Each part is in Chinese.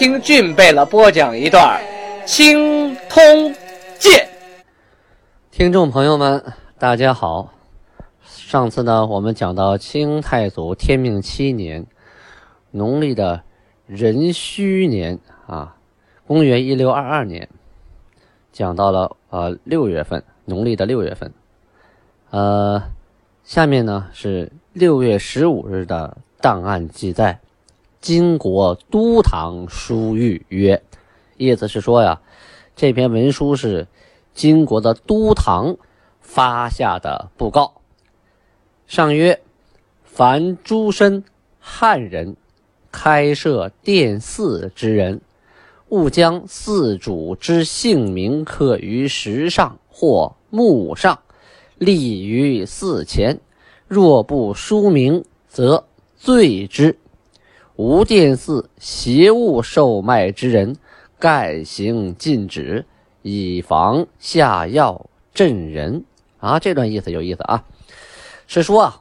听俊贝勒播讲一段《青通剑》。听众朋友们，大家好。上次呢，我们讲到清太祖天命七年，农历的壬戌年啊，公元一六二二年，讲到了呃六月份，农历的六月份。呃，下面呢是六月十五日的档案记载。金国都堂书谕曰：“意思是说呀，这篇文书是金国的都堂发下的布告。上曰：凡诸身汉人开设殿寺之人，勿将寺主之姓名刻于石上或木上，立于寺前。若不书名，则罪之。”无殿寺邪物售卖之人，盖行禁止，以防下药镇人。啊，这段意思有意思啊，是说啊，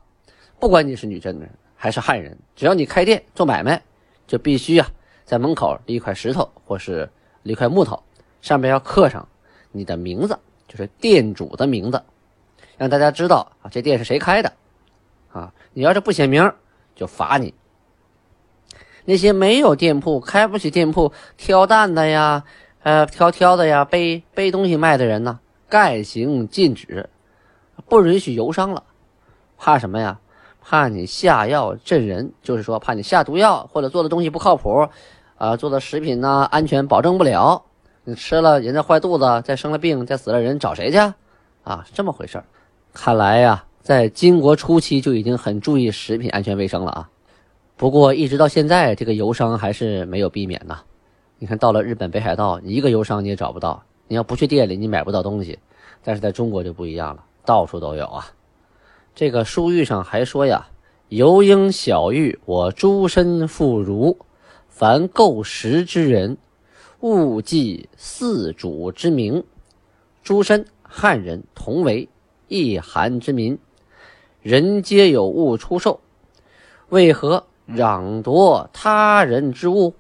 不管你是女真人还是汉人，只要你开店做买卖，就必须啊，在门口立一块石头或是立块木头，上面要刻上你的名字，就是店主的名字，让大家知道啊，这店是谁开的。啊，你要是不写名，就罚你。那些没有店铺、开不起店铺、挑担的呀，呃，挑挑的呀，背背东西卖的人呢，概行禁止，不允许游商了。怕什么呀？怕你下药镇人，就是说怕你下毒药或者做的东西不靠谱，啊，做的食品呢安全保证不了，你吃了人家坏肚子，再生了病，再死了人，找谁去？啊，是这么回事看来呀，在金国初期就已经很注意食品安全卫生了啊。不过一直到现在，这个游商还是没有避免呐。你看到了日本北海道，一个游商你也找不到。你要不去店里，你买不到东西。但是在中国就不一样了，到处都有啊。这个书玉上还说呀：“游应小玉，我诸身妇孺，凡购食之人，勿记四主之名。诸身汉人同为一韩之民，人皆有物出售，为何？”攘夺他人之物，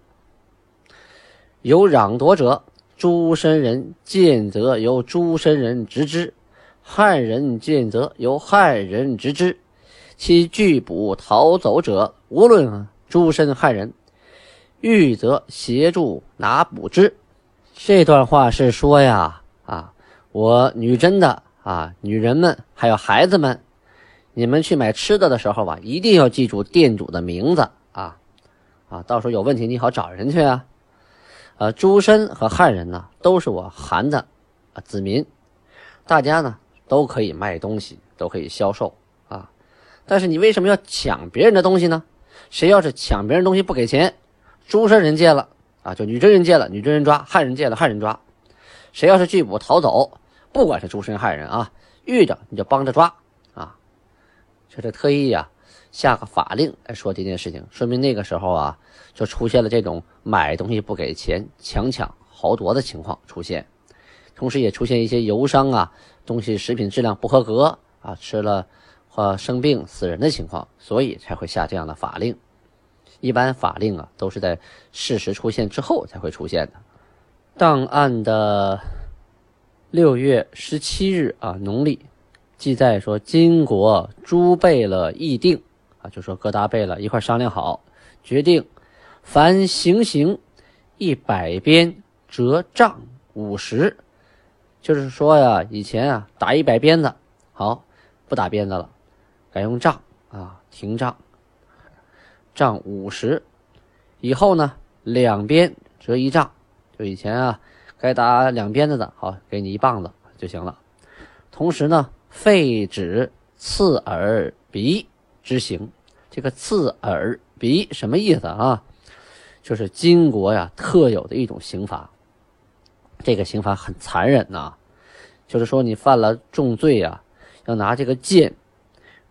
有攘夺者，诸身人见则由诸身人执之；汉人见则由汉人执之。其拒捕逃走者，无论诸身汉人，欲则协助拿捕之。这段话是说呀，啊，我女真的啊，女人们还有孩子们。你们去买吃的的时候吧，一定要记住店主的名字啊，啊，到时候有问题你好找人去啊。呃，诸身和汉人呢，都是我韩的啊子民，大家呢都可以卖东西，都可以销售啊。但是你为什么要抢别人的东西呢？谁要是抢别人东西不给钱，诸身人借了啊，就女真人借了，女真人抓；汉人借了，汉人抓。谁要是拒捕逃走，不管是诸身汉人啊，遇着你就帮着抓。这是特意呀，下个法令来说这件事情，说明那个时候啊，就出现了这种买东西不给钱、强抢豪夺的情况出现，同时也出现一些游商啊，东西食品质量不合格啊，吃了或生病死人的情况，所以才会下这样的法令。一般法令啊，都是在事实出现之后才会出现的。档案的六月十七日啊，农历。记载说，金国诸贝勒议定啊，就说各大贝勒一块商量好，决定凡行刑一百鞭折杖五十，就是说呀，以前啊打一百鞭子，好不打鞭子了，改用杖啊，停杖，杖五十，以后呢两边折一杖，就以前啊该打两鞭子的，好给你一棒子就行了，同时呢。废止刺耳鼻之刑，这个刺耳鼻什么意思啊？就是金国呀特有的一种刑罚。这个刑罚很残忍呐，就是说你犯了重罪呀，要拿这个剑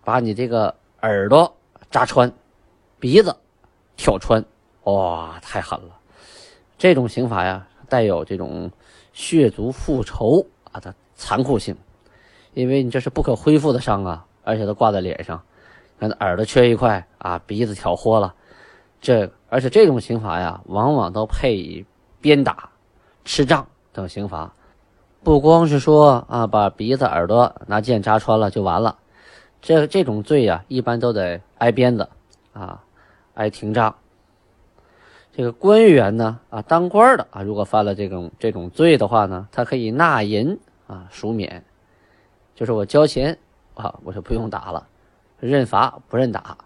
把你这个耳朵扎穿，鼻子挑穿，哇，太狠了！这种刑罚呀，带有这种血族复仇啊的残酷性，因为你这是不可恢复的伤啊，而且都挂在脸上，看耳朵缺一块啊，鼻子挑豁了，这而且这种刑罚呀，往往都配以鞭打、吃杖等刑罚，不光是说啊，把鼻子、耳朵拿剑扎穿了就完了，这这种罪呀，一般都得挨鞭子啊，挨廷杖。这个官员呢，啊，当官的啊，如果犯了这种这种罪的话呢，他可以纳银啊，赎免，就是我交钱啊，我就不用打了，认罚不认打。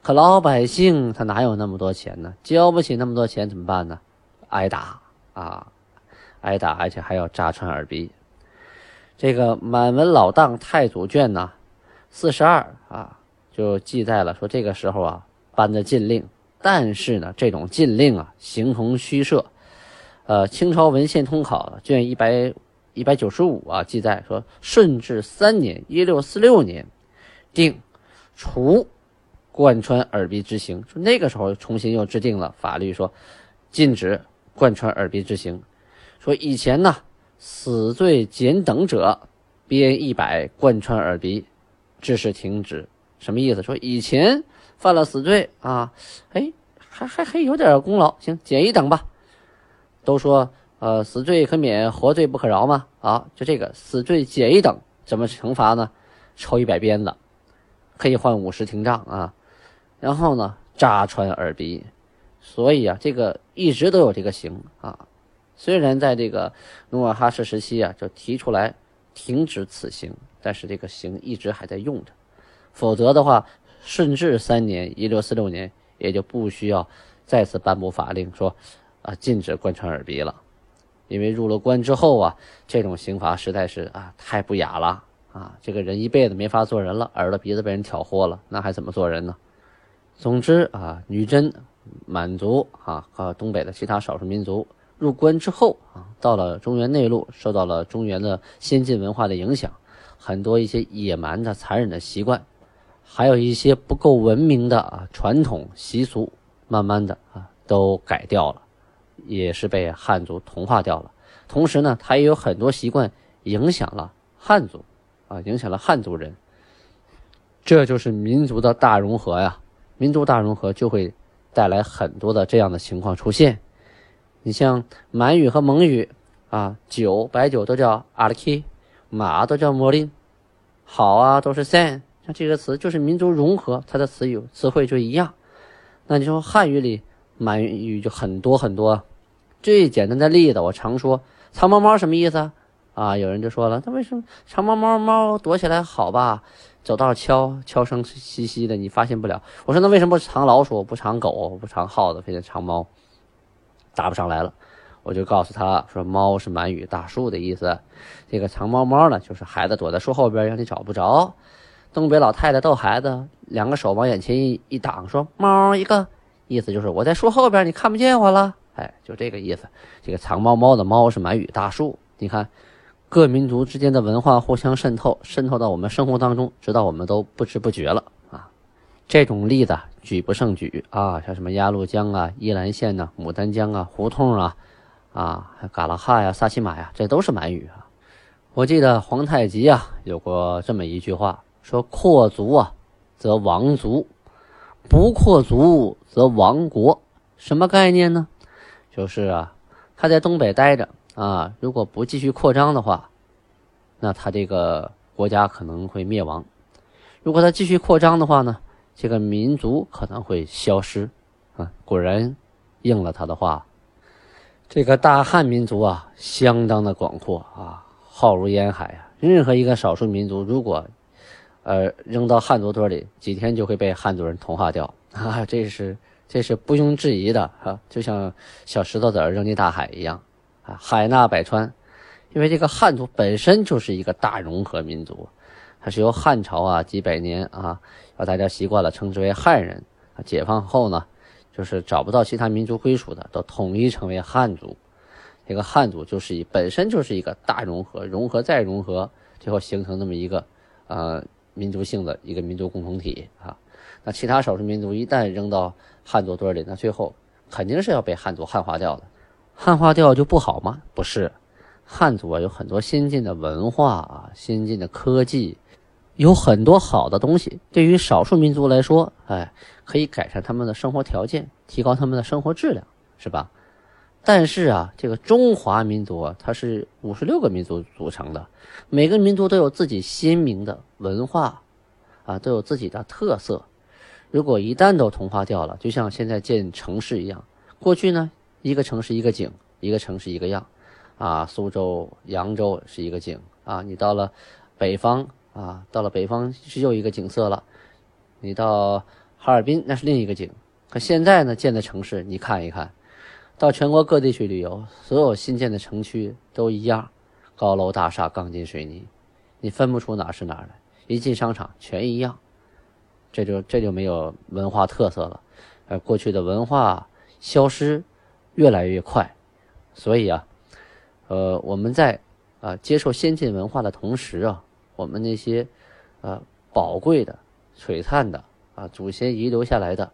可老百姓他哪有那么多钱呢？交不起那么多钱怎么办呢？挨打啊，挨打，而且还要扎穿耳鼻。这个《满文老档太祖卷》呢，四十二啊，就记载了说这个时候啊，颁的禁令。但是呢，这种禁令啊，形同虚设。呃，清朝文献通考卷一百一百九十五啊，记载说，顺治三年（一六四六年）定除贯穿耳鼻之刑。说那个时候重新又制定了法律，说禁止贯穿耳鼻之刑。说以前呢，死罪减等者，鞭一百贯穿耳鼻，致使停止。什么意思？说以前。犯了死罪啊，哎，还还还有点功劳，行，减一等吧。都说呃，死罪可免，活罪不可饶嘛。啊，就这个死罪减一等，怎么惩罚呢？抽一百鞭子，可以换五十廷杖啊。然后呢，扎穿耳鼻。所以啊，这个一直都有这个刑啊。虽然在这个努尔哈赤时期啊，就提出来停止此刑，但是这个刑一直还在用着。否则的话。顺治三年（一六四六年），也就不需要再次颁布法令说，啊，禁止贯穿耳鼻了，因为入了关之后啊，这种刑罚实在是啊太不雅了啊！这个人一辈子没法做人了，耳朵鼻子被人挑豁了，那还怎么做人呢？总之啊，女真、满族啊和东北的其他少数民族入关之后啊，到了中原内陆，受到了中原的先进文化的影响，很多一些野蛮的、残忍的习惯。还有一些不够文明的啊传统习俗，慢慢的啊都改掉了，也是被汉族同化掉了。同时呢，他也有很多习惯影响了汉族，啊，影响了汉族人。这就是民族的大融合呀！民族大融合就会带来很多的这样的情况出现。你像满语和蒙语啊，酒白酒都叫阿拉 k 马都叫莫林，好啊都是 san。像这个词就是民族融合，它的词语词汇就一样。那你说汉语里满语就很多很多。最简单的例子，我常说“藏猫猫”什么意思啊？有人就说了，那为什么藏猫猫猫躲起来好吧？走道悄悄声兮兮的，你发现不了。我说那为什么不藏老鼠、不藏狗、不藏耗子，非得藏猫？答不上来了。我就告诉他说：“猫是满语大树的意思，这个藏猫猫呢，就是孩子躲在树后边，让你找不着。”东北老太太逗孩子，两个手往眼前一一挡，说：“猫一个，意思就是我在树后边，你看不见我了。”哎，就这个意思。这个藏猫猫的猫是满语大树。你看，各民族之间的文化互相渗透，渗透到我们生活当中，直到我们都不知不觉了啊。这种例子举不胜举啊，像什么鸭绿江啊、依兰县呐、牡丹江啊、胡同啊、啊嘎拉哈呀、萨其马呀，这都是满语啊。我记得皇太极啊有过这么一句话。说扩族啊，则亡族；不扩族则亡国。什么概念呢？就是啊，他在东北待着啊，如果不继续扩张的话，那他这个国家可能会灭亡；如果他继续扩张的话呢，这个民族可能会消失。啊，果然应了他的话。这个大汉民族啊，相当的广阔啊，浩如烟海啊。任何一个少数民族，如果呃，扔到汉族堆里，几天就会被汉族人同化掉 啊！这是这是不庸置疑的啊！就像小石头子扔进大海一样啊！海纳百川，因为这个汉族本身就是一个大融合民族，它是由汉朝啊几百年啊，让大家习惯了称之为汉人啊。解放后呢，就是找不到其他民族归属的，都统一成为汉族。这个汉族就是以本身就是一个大融合，融合再融合，最后形成这么一个呃民族性的一个民族共同体啊。那其他少数民族一旦扔到汉族堆里，那最后肯定是要被汉族汉化掉的。汉化掉就不好吗？不是，汉族啊有很多先进的文化啊，先进的科技。有很多好的东西，对于少数民族来说，哎，可以改善他们的生活条件，提高他们的生活质量，是吧？但是啊，这个中华民族啊，它是五十六个民族组成的，每个民族都有自己鲜明的文化，啊，都有自己的特色。如果一旦都同化掉了，就像现在建城市一样，过去呢，一个城市一个景，一个城市一个样，啊，苏州、扬州是一个景，啊，你到了北方。啊，到了北方是又一个景色了。你到哈尔滨那是另一个景。可现在呢，建的城市你看一看，到全国各地去旅游，所有新建的城区都一样，高楼大厦、钢筋水泥，你分不出哪是哪儿来。一进商场全一样，这就这就没有文化特色了。而过去的文化消失越来越快，所以啊，呃，我们在啊接受先进文化的同时啊。我们那些，呃，宝贵的、璀璨的啊，祖先遗留下来的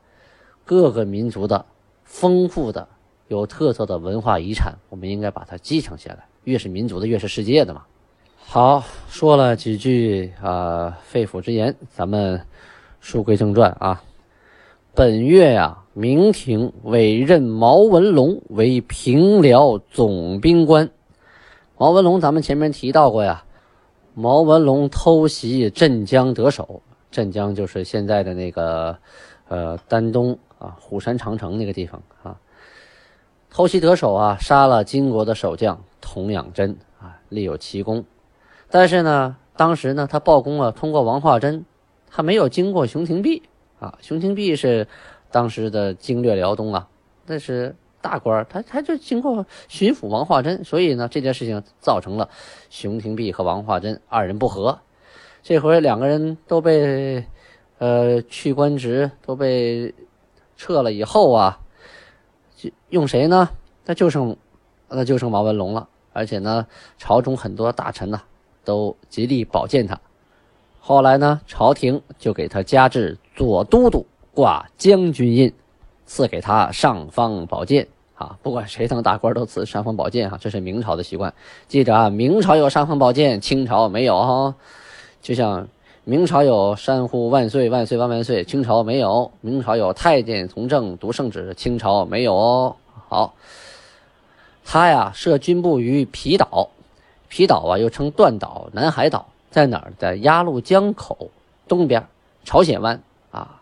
各个民族的丰富的、有特色的文化遗产，我们应该把它继承下来。越是民族的，越是世界的嘛。好，说了几句啊肺腑之言，咱们书归正传啊。本月呀，明廷委任毛文龙为平辽总兵官。毛文龙，咱们前面提到过呀。毛文龙偷袭镇江得手，镇江就是现在的那个，呃，丹东啊，虎山长城那个地方啊。偷袭得手啊，杀了金国的守将童养真啊，立有奇功。但是呢，当时呢，他报功了，通过王化贞，他没有经过熊廷弼啊。熊廷弼是当时的经略辽东啊，那是。大官他他就经过巡抚王化贞，所以呢，这件事情造成了熊廷弼和王化贞二人不和。这回两个人都被呃去官职，都被撤了以后啊，就用谁呢？那就剩那就剩毛文龙了。而且呢，朝中很多大臣呢都极力保荐他。后来呢，朝廷就给他加至左都督，挂将军印。赐给他尚方宝剑啊！不管谁当大官都赐尚方宝剑啊，这是明朝的习惯。记着啊，明朝有尚方宝剑，清朝没有哈。就像明朝有山呼万岁万岁万万岁，清朝没有。明朝有太监从政读圣旨，清朝没有哦。好，他呀设军部于皮岛，皮岛啊又称断岛、南海岛，在哪儿？在鸭绿江口东边，朝鲜湾啊。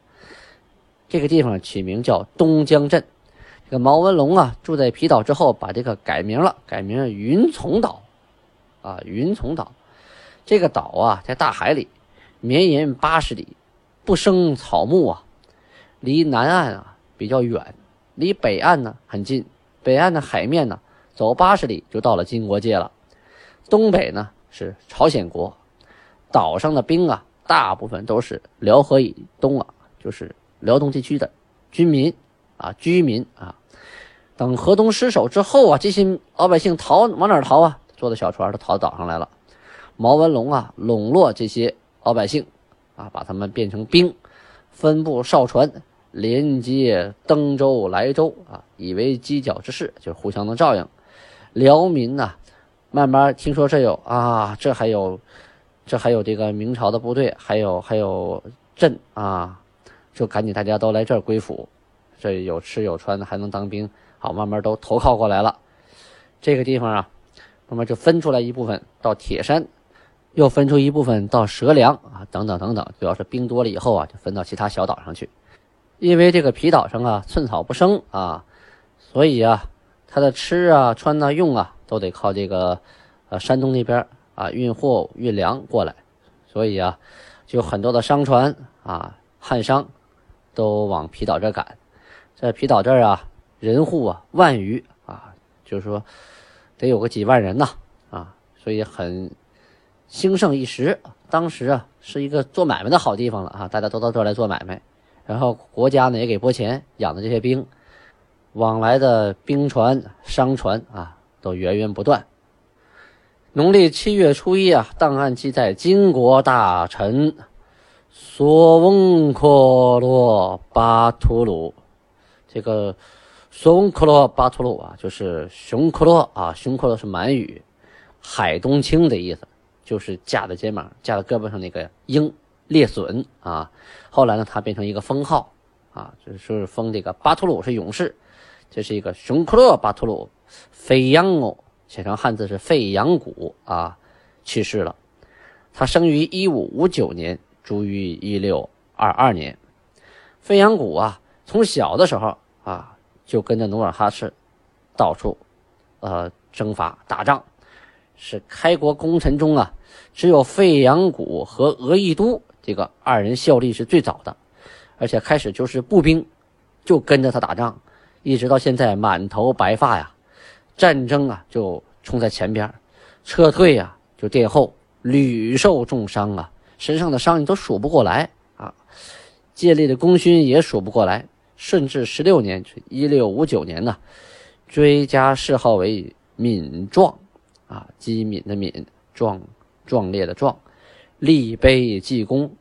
这个地方取名叫东江镇。这个毛文龙啊，住在皮岛之后，把这个改名了，改名云从岛。啊，云从岛，这个岛啊，在大海里，绵延八十里，不生草木啊，离南岸啊比较远，离北岸呢很近。北岸的海面呢，走八十里就到了金国界了。东北呢是朝鲜国，岛上的兵啊，大部分都是辽河以东啊，就是。辽东地区的军民啊，居民啊，等河东失守之后啊，这些老百姓逃往哪儿逃啊？坐的小船都逃到岛上来了。毛文龙啊，笼络这些老百姓啊，把他们变成兵，分布哨船，连接登州、莱州啊，以为犄角之势，就互相能照应。辽民呐，慢慢听说这有啊，这还有，这还有这个明朝的部队，还有还有镇啊。就赶紧大家都来这儿归附，这有吃有穿的，还能当兵，好，慢慢都投靠过来了。这个地方啊，慢慢就分出来一部分到铁山，又分出一部分到蛇梁啊，等等等等。主要是兵多了以后啊，就分到其他小岛上去。因为这个皮岛上啊，寸草不生啊，所以啊，他的吃啊、穿啊、用啊，都得靠这个呃山东那边啊运货运粮过来。所以啊，就很多的商船啊，汉商。都往皮岛这赶，在皮岛这儿啊，人户啊万余啊，就是说得有个几万人呐啊，所以很兴盛一时。当时啊是一个做买卖的好地方了啊，大家都到这儿来做买卖。然后国家呢也给拨钱养的这些兵，往来的兵船、商船啊都源源不断。农历七月初一啊，档案记载，金国大臣索翁克罗巴图鲁，这个索翁克罗巴图鲁啊，就是熊克罗啊，熊克罗是满语，海东青的意思，就是架在肩膀、架在胳膊上那个鹰。猎隼啊，后来呢，它变成一个封号啊，就是封这个巴图鲁是勇士，这是一个熊克洛巴图鲁飞扬哦，写成汉字是费扬古啊，去世了。他生于一五五九年，卒于一六二二年。费扬古啊，从小的时候啊，就跟着努尔哈赤到处呃征伐打仗，是开国功臣中啊，只有费扬古和额亦都。这个二人效力是最早的，而且开始就是步兵，就跟着他打仗，一直到现在满头白发呀。战争啊就冲在前边，撤退呀就殿后，屡受重伤啊，身上的伤你都数不过来啊。建立的功勋也数不过来。顺治十六年，一六五九年呢，追加谥号为敏壮，啊，机敏的敏，壮壮烈的壮。立碑记功，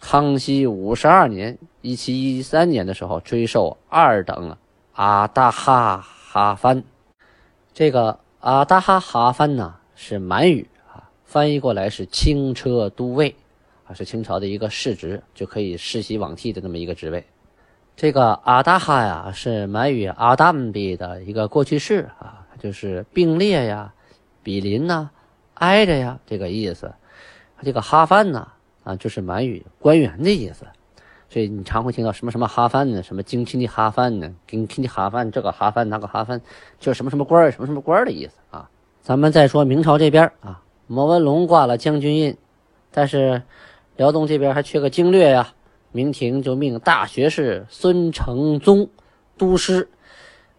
康熙五十二年（一七一三年）的时候，追授二等阿达哈哈藩。这个阿达哈哈藩呢，是满语啊，翻译过来是轻车都尉啊，是清朝的一个世职，就可以世袭罔替的这么一个职位。这个阿达哈呀，是满语阿达姆比的一个过去式啊，就是并列呀、比邻呐、挨着呀这个意思。这个哈藩呢，啊，就是满语官员的意思，所以你常会听到什么什么哈藩呢，什么京亲的哈藩呢，京亲的哈藩，这个哈藩那个哈藩，就是什么什么官儿什么什么官儿的意思啊。咱们再说明朝这边啊，莫文龙挂了将军印，但是辽东这边还缺个经略呀，明廷就命大学士孙承宗督师，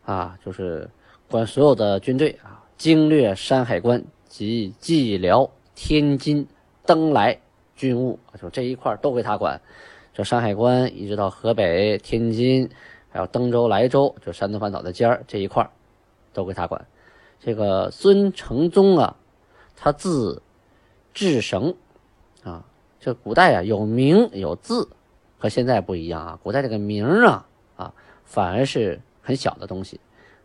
啊，就是管所有的军队啊，经略山海关及蓟辽、天津。登莱军务就这一块都归他管，这山海关一直到河北、天津，还有登州、莱州，就山东半岛的尖儿这一块都归他管。这个孙承宗啊，他字志绳啊，这古代啊有名有字，和现在不一样啊。古代这个名啊啊，反而是很小的东西，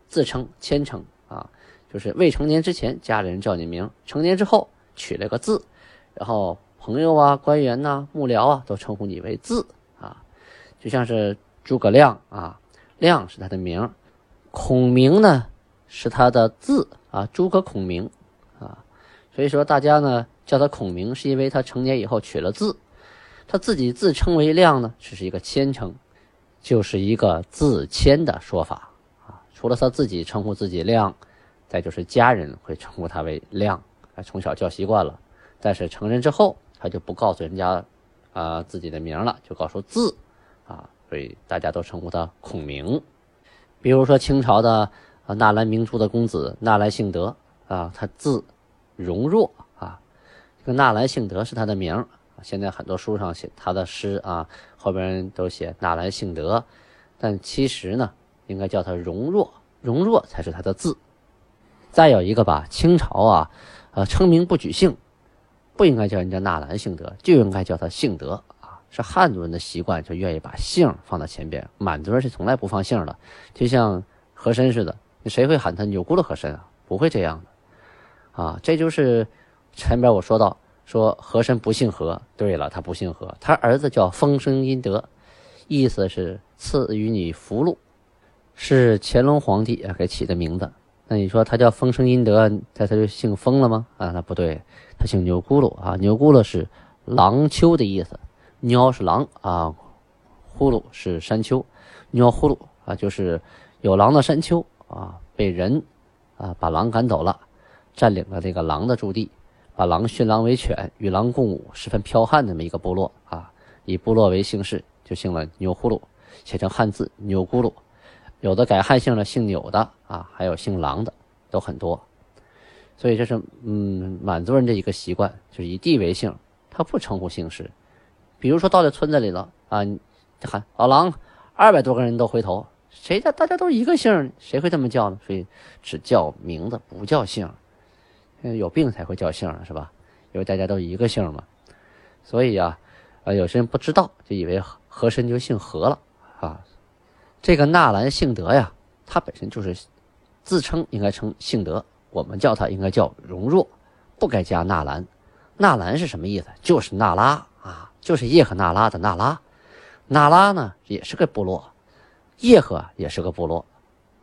自称谦称啊，就是未成年之前家里人叫你名，成年之后取了个字。然后朋友啊、官员呐、幕僚啊，都称呼你为字啊，就像是诸葛亮啊，亮是他的名，孔明呢是他的字啊，诸葛孔明啊，所以说大家呢叫他孔明，是因为他成年以后取了字，他自己自称为亮呢，只是一个谦称，就是一个自谦的说法啊。除了他自己称呼自己亮，再就是家人会称呼他为亮，啊，从小叫习惯了。但是成人之后，他就不告诉人家，啊自己的名了，就告诉字，啊，所以大家都称呼他孔明。比如说清朝的啊纳兰明珠的公子纳兰性德啊，他字容若啊，这个纳兰性德是他的名。现在很多书上写他的诗啊，后边都写纳兰性德，但其实呢，应该叫他容若，容若才是他的字。再有一个吧，清朝啊，呃，称名不举姓。不应该叫人家纳兰性德，就应该叫他性德啊！是汉族人的习惯，就愿意把姓放到前边。满族人是从来不放姓的，就像和珅似的，谁会喊他钮钴禄和珅啊？不会这样的啊！这就是前边我说到，说和珅不姓和。对了，他不姓和，他儿子叫丰生殷德，意思是赐予你福禄，是乾隆皇帝给起的名字。那你说他叫风生阴德，那他就姓风了吗？啊，那不对。他姓牛咕噜啊，牛咕噜是狼丘的意思，鸟是狼啊，呼噜是山丘，鸟呼噜啊，就是有狼的山丘啊，被人啊把狼赶走了，占领了这个狼的驻地，把狼驯狼为犬，与狼共舞，十分剽悍的这么一个部落啊，以部落为姓氏，就姓了牛呼噜，写成汉字牛咕噜，有的改汉姓了，姓钮的啊，还有姓郎的，都很多。所以这是嗯满族人的一个习惯，就是以地为姓，他不称呼姓氏。比如说到这村子里了啊，就喊老狼，二百多个人都回头，谁家大家都一个姓，谁会这么叫呢？所以只叫名字，不叫姓。有病才会叫姓是吧？因为大家都一个姓嘛。所以啊，啊，有些人不知道，就以为和珅就姓何了啊。这个纳兰性德呀，他本身就是自称应该称性德，我们叫他应该叫容若，不该加纳兰。纳兰是什么意思？就是那拉啊，就是叶赫那拉的那拉。那拉呢也是个部落，叶赫也是个部落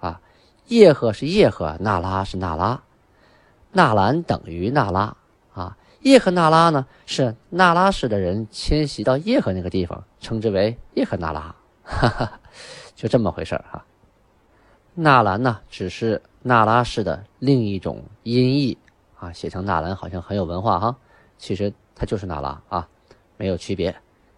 啊。叶赫是叶赫，那拉是那拉，纳兰等于那拉啊。叶赫那拉呢是那拉氏的人迁徙到叶赫那个地方，称之为叶赫那拉，哈哈，就这么回事儿哈。纳兰呢只是纳拉氏的另一种音译啊，写成纳兰好像很有文化哈。其实它就是纳拉啊，没有区别，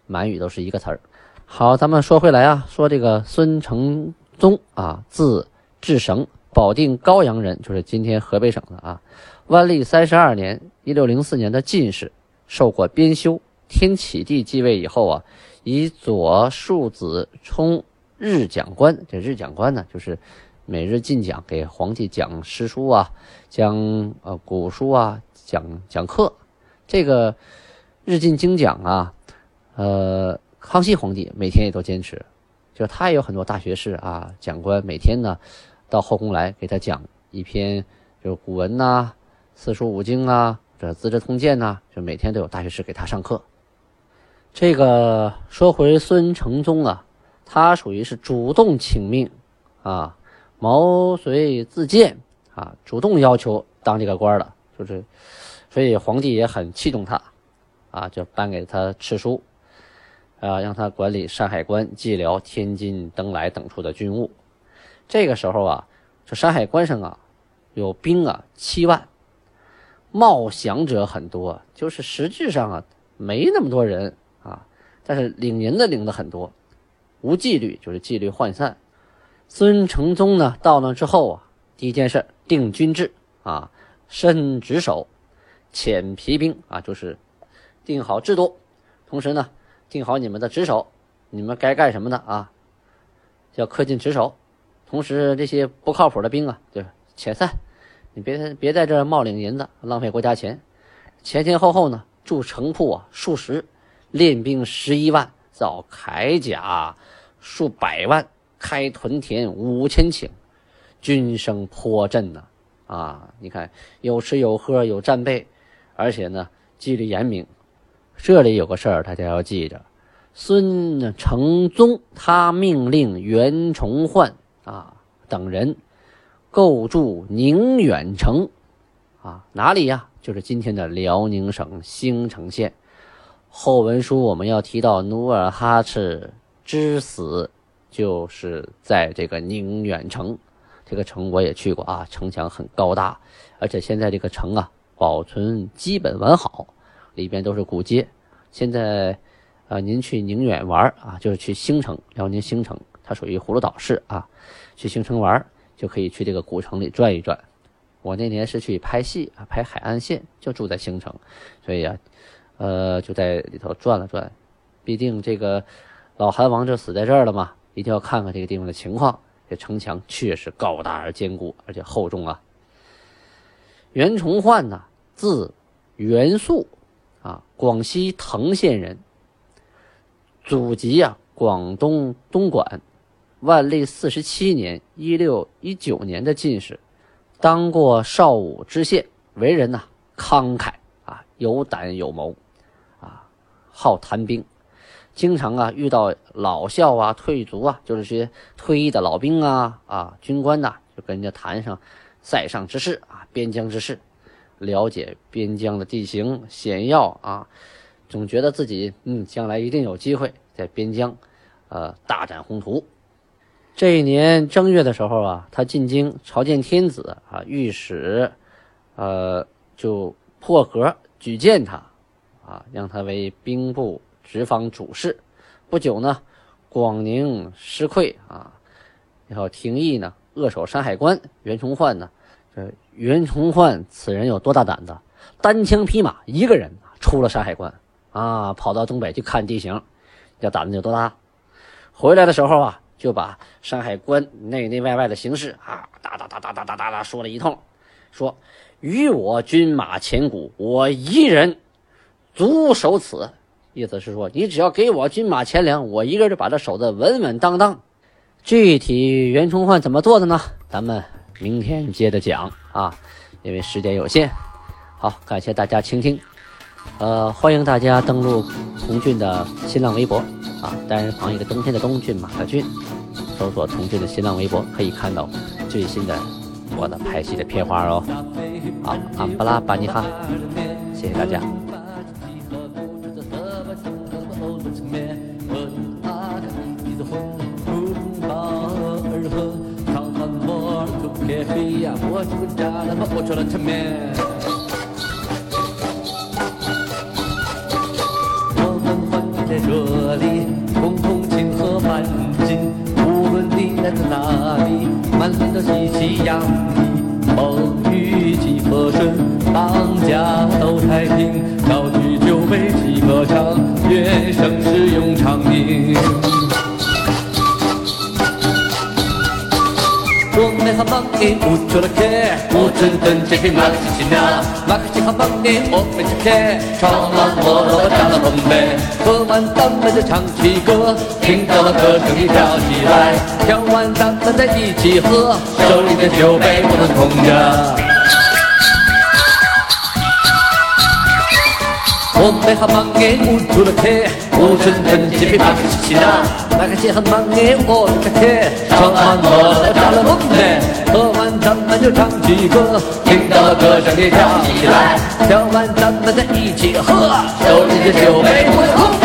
满语都是一个词儿。好，咱们说回来啊，说这个孙承宗啊，字志绳，保定高阳人，就是今天河北省的啊。万历三十二年（一六零四年）的进士，受过编修。天启帝继位以后啊，以左庶子充日讲官。这日讲官呢，就是每日进讲，给皇帝讲诗书啊，讲呃古书啊，讲讲课。这个日进精讲啊，呃，康熙皇帝每天也都坚持，就他也有很多大学士啊，讲官每天呢到后宫来给他讲一篇，就是古文呐、四书五经啊、这《资治通鉴》呐，就每天都有大学士给他上课。这个说回孙承宗啊，他属于是主动请命啊，毛遂自荐啊，主动要求当这个官的，就是。所以皇帝也很器重他，啊，就颁给他敕书，啊，让他管理山海关、蓟辽、天津、登莱等处的军务。这个时候啊，这山海关上啊，有兵啊七万，冒饷者很多，就是实质上啊没那么多人，但是领银的领的很多，无纪律，就是纪律涣散。孙承宗呢到那之后啊，第一件事定军制啊，申职守。遣皮兵啊，就是定好制度，同时呢，定好你们的职守，你们该干什么的啊，要恪尽职守。同时，这些不靠谱的兵啊，就遣散，你别别在这冒领银子，浪费国家钱。前前后后呢，筑城铺啊数十，练兵十一万，造铠甲数百万，开屯田五千顷，军声颇震呐。啊，你看有吃有喝有战备。而且呢，纪律严明。这里有个事儿，大家要记着：孙承宗他命令袁崇焕啊等人构筑宁远城啊，哪里呀？就是今天的辽宁省兴城县。后文书我们要提到努尔哈赤之死，就是在这个宁远城。这个城我也去过啊，城墙很高大，而且现在这个城啊。保存基本完好，里边都是古街。现在，啊，您去宁远玩啊，就是去兴城，辽宁兴城，它属于葫芦岛市啊。去兴城玩就可以去这个古城里转一转。我那年是去拍戏啊，拍海岸线，就住在兴城，所以啊，呃，就在里头转了转。毕竟这个老韩王就死在这儿了嘛，一定要看看这个地方的情况。这城墙确实高大而坚固，而且厚重啊。袁崇焕呢，字袁素，啊，广西藤县人。祖籍啊，广东东莞。万历四十七年（一六一九年）的进士，当过邵武知县。为人呐，慷慨啊，有胆有谋，好谈兵，经常啊遇到老校啊、退卒啊，就是些退役的老兵啊、啊军官呐，就跟人家谈上。塞上之事啊，边疆之事，了解边疆的地形险要啊，总觉得自己嗯，将来一定有机会在边疆，呃，大展宏图。这一年正月的时候啊，他进京朝见天子啊，御史，呃，就破格举荐他，啊，让他为兵部直方主事。不久呢，广宁失溃啊，然后廷议呢。扼守山海关，袁崇焕呢？这袁崇焕此人有多大胆子？单枪匹马，一个人出了山海关啊，跑到东北去看地形，这胆子有多大？回来的时候啊，就把山海关内内外外的形势啊，哒哒哒哒哒哒哒哒说了一通，说与我军马千古，我一人足守此。意思是说，你只要给我军马钱粮，我一个人就把它守得稳稳当当。具体袁崇焕怎么做的呢？咱们明天接着讲啊，因为时间有限。好，感谢大家倾听。呃，欢迎大家登录童俊的新浪微博啊，单人旁一个冬天的冬俊马克俊，搜索童俊的新浪微博，可以看到最新的我的拍戏的片花哦。好，安布拉巴尼哈，谢谢大家。我出家了，我出了城面。我们欢聚在这里，共同庆贺满金。无论你来自哪里，满脸都喜气洋溢。风雨几和顺，当家都太平。高举酒杯齐歌唱，愿盛世永长宁。酒满咱们一壶斟得开，舞真真醉得满心尖。满心喝满一壶美酒开，唱完我们下了泪。喝完咱们就唱起歌，听到了歌声跳起来。跳完咱们再一起喝，手里的酒杯不能空着。东北哈帮的五土的铁，五寸半金的八旗子铁，哪个地方的我都不怕。完我再打两杯，喝完咱们就唱起歌，听到了歌声的跳起来，喝完咱们再一起喝，手里的酒杯碰。